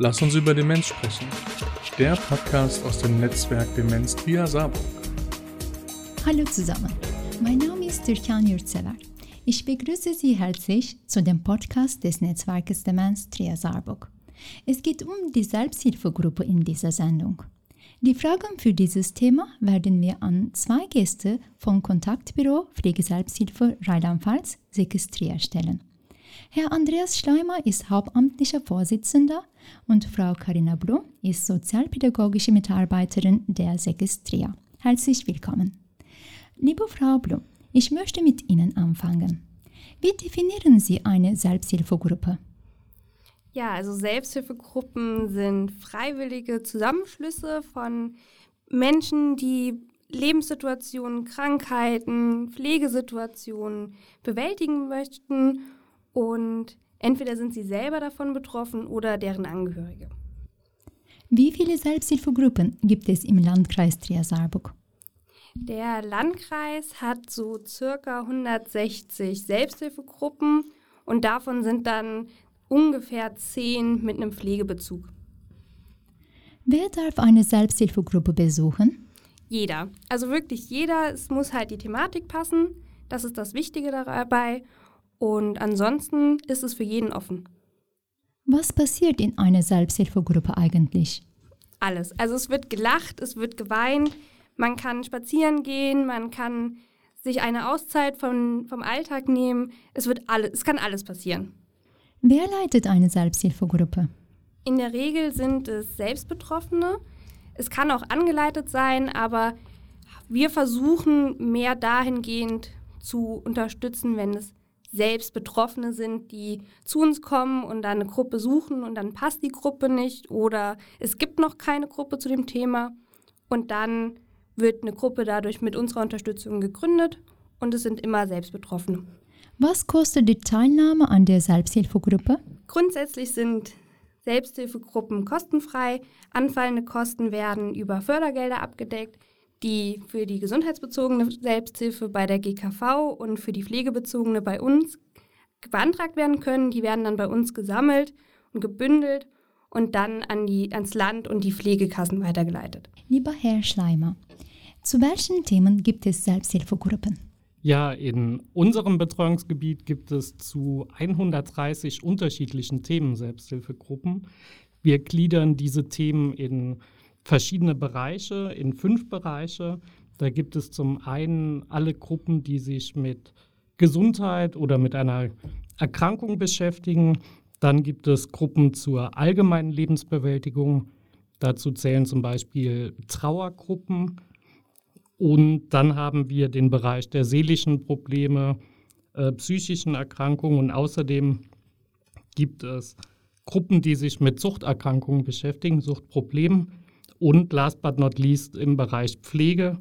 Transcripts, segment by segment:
Lass uns über Demenz sprechen. Der Podcast aus dem Netzwerk Demenz via Saarburg. Hallo zusammen, mein Name ist Türkan Yurtsever. Ich begrüße Sie herzlich zu dem Podcast des Netzwerkes Demenz Trier Saarburg. Es geht um die Selbsthilfegruppe in dieser Sendung. Die Fragen für dieses Thema werden wir an zwei Gäste vom Kontaktbüro Pflegeselbsthilfe Rheinland-Pfalz, Sekes Trier stellen. Herr Andreas Schleimer ist hauptamtlicher Vorsitzender und Frau Karina Blum ist sozialpädagogische Mitarbeiterin der Sekistria. Herzlich willkommen. Liebe Frau Blum, ich möchte mit Ihnen anfangen. Wie definieren Sie eine Selbsthilfegruppe? Ja, also Selbsthilfegruppen sind freiwillige Zusammenschlüsse von Menschen, die Lebenssituationen, Krankheiten, Pflegesituationen bewältigen möchten und entweder sind sie selber davon betroffen oder deren Angehörige. Wie viele Selbsthilfegruppen gibt es im Landkreis Trier-Saarburg? Der Landkreis hat so circa 160 Selbsthilfegruppen und davon sind dann ungefähr 10 mit einem Pflegebezug. Wer darf eine Selbsthilfegruppe besuchen? Jeder. Also wirklich jeder. Es muss halt die Thematik passen. Das ist das Wichtige dabei. Und ansonsten ist es für jeden offen. Was passiert in einer Selbsthilfegruppe eigentlich? Alles. Also es wird gelacht, es wird geweint, man kann spazieren gehen, man kann sich eine Auszeit von, vom Alltag nehmen. Es, wird alle, es kann alles passieren. Wer leitet eine Selbsthilfegruppe? In der Regel sind es Selbstbetroffene. Es kann auch angeleitet sein, aber wir versuchen mehr dahingehend zu unterstützen, wenn es selbst Betroffene sind, die zu uns kommen und dann eine Gruppe suchen und dann passt die Gruppe nicht oder es gibt noch keine Gruppe zu dem Thema und dann wird eine Gruppe dadurch mit unserer Unterstützung gegründet und es sind immer Selbstbetroffene. Was kostet die Teilnahme an der Selbsthilfegruppe? Grundsätzlich sind Selbsthilfegruppen kostenfrei. Anfallende Kosten werden über Fördergelder abgedeckt die für die gesundheitsbezogene Selbsthilfe bei der GKV und für die pflegebezogene bei uns beantragt werden können. Die werden dann bei uns gesammelt und gebündelt und dann an die, ans Land und die Pflegekassen weitergeleitet. Lieber Herr Schleimer, zu welchen Themen gibt es Selbsthilfegruppen? Ja, in unserem Betreuungsgebiet gibt es zu 130 unterschiedlichen Themen Selbsthilfegruppen. Wir gliedern diese Themen in verschiedene Bereiche, in fünf Bereiche. Da gibt es zum einen alle Gruppen, die sich mit Gesundheit oder mit einer Erkrankung beschäftigen. Dann gibt es Gruppen zur allgemeinen Lebensbewältigung. Dazu zählen zum Beispiel Trauergruppen. Und dann haben wir den Bereich der seelischen Probleme, äh, psychischen Erkrankungen und außerdem gibt es Gruppen, die sich mit Suchterkrankungen beschäftigen, Suchtproblemen und last but not least im Bereich Pflege.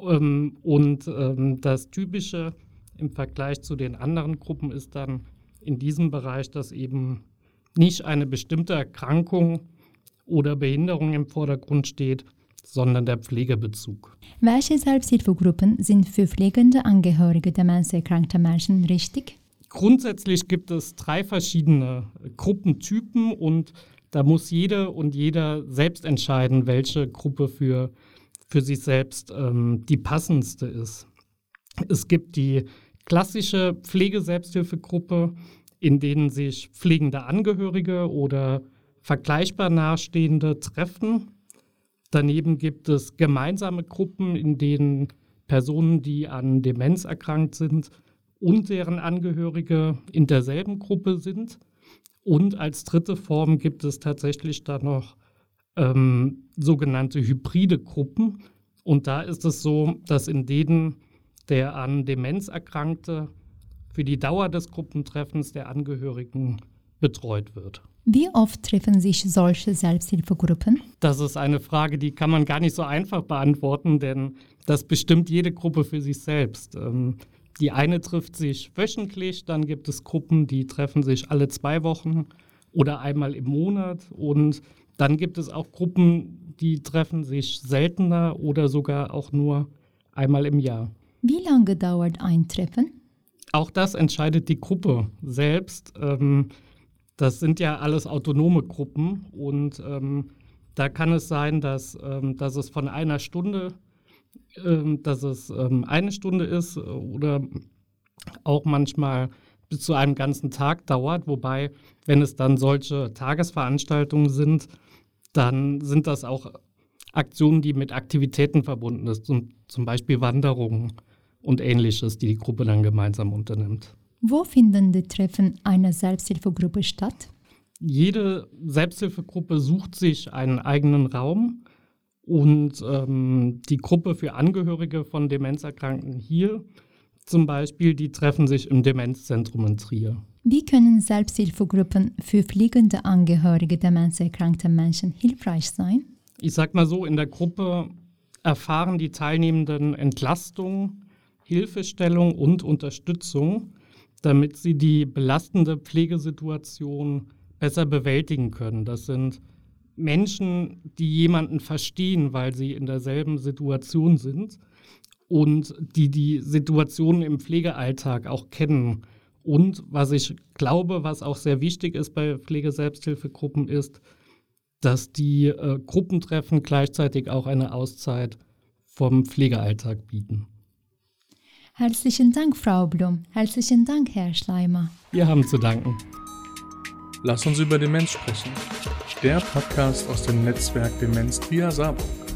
Ähm, und ähm, das Typische im Vergleich zu den anderen Gruppen ist dann in diesem Bereich, dass eben nicht eine bestimmte Erkrankung oder Behinderung im Vordergrund steht, sondern der Pflegebezug. Welche Selbsthilfegruppen sind für pflegende Angehörige demenzerkrankter Menschen richtig? Grundsätzlich gibt es drei verschiedene Gruppentypen und da muss jede und jeder selbst entscheiden, welche Gruppe für, für sich selbst ähm, die passendste ist. Es gibt die klassische Pflegeselbsthilfegruppe, in denen sich pflegende Angehörige oder vergleichbar Nahestehende treffen. Daneben gibt es gemeinsame Gruppen, in denen Personen, die an Demenz erkrankt sind und deren Angehörige in derselben Gruppe sind. Und als dritte Form gibt es tatsächlich da noch ähm, sogenannte hybride Gruppen. Und da ist es so, dass in denen der an Demenz erkrankte für die Dauer des Gruppentreffens der Angehörigen betreut wird. Wie oft treffen sich solche Selbsthilfegruppen? Das ist eine Frage, die kann man gar nicht so einfach beantworten, denn das bestimmt jede Gruppe für sich selbst. Die eine trifft sich wöchentlich, dann gibt es Gruppen, die treffen sich alle zwei Wochen oder einmal im Monat. Und dann gibt es auch Gruppen, die treffen sich seltener oder sogar auch nur einmal im Jahr. Wie lange dauert ein Treffen? Auch das entscheidet die Gruppe selbst. Ähm, Das sind ja alles autonome Gruppen und ähm, da kann es sein, dass, ähm, dass es von einer Stunde, dass es ähm, eine Stunde ist oder auch manchmal bis zu einem ganzen Tag dauert. Wobei, wenn es dann solche Tagesveranstaltungen sind, dann sind das auch Aktionen, die mit Aktivitäten verbunden sind, zum, zum Beispiel Wanderungen und ähnliches, die die Gruppe dann gemeinsam unternimmt. Wo finden die Treffen einer Selbsthilfegruppe statt? Jede Selbsthilfegruppe sucht sich einen eigenen Raum und ähm, die Gruppe für Angehörige von Demenzerkrankten hier zum Beispiel, die treffen sich im Demenzzentrum in Trier. Wie können Selbsthilfegruppen für pflegende Angehörige demenzerkrankter Menschen hilfreich sein? Ich sag mal so, in der Gruppe erfahren die Teilnehmenden Entlastung, Hilfestellung und Unterstützung, damit sie die belastende Pflegesituation besser bewältigen können. Das sind Menschen, die jemanden verstehen, weil sie in derselben Situation sind und die die Situation im Pflegealltag auch kennen. Und was ich glaube, was auch sehr wichtig ist bei Pflegeselbsthilfegruppen, ist, dass die äh, Gruppentreffen gleichzeitig auch eine Auszeit vom Pflegealltag bieten. Herzlichen Dank, Frau Blum. Herzlichen Dank, Herr Schleimer. Wir haben zu danken. Lass uns über Demenz sprechen. Der Podcast aus dem Netzwerk Demenz via Saarburg.